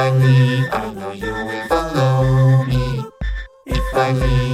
I leave, I know you will follow me. If I leave,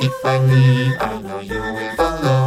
If I leave, I know you will follow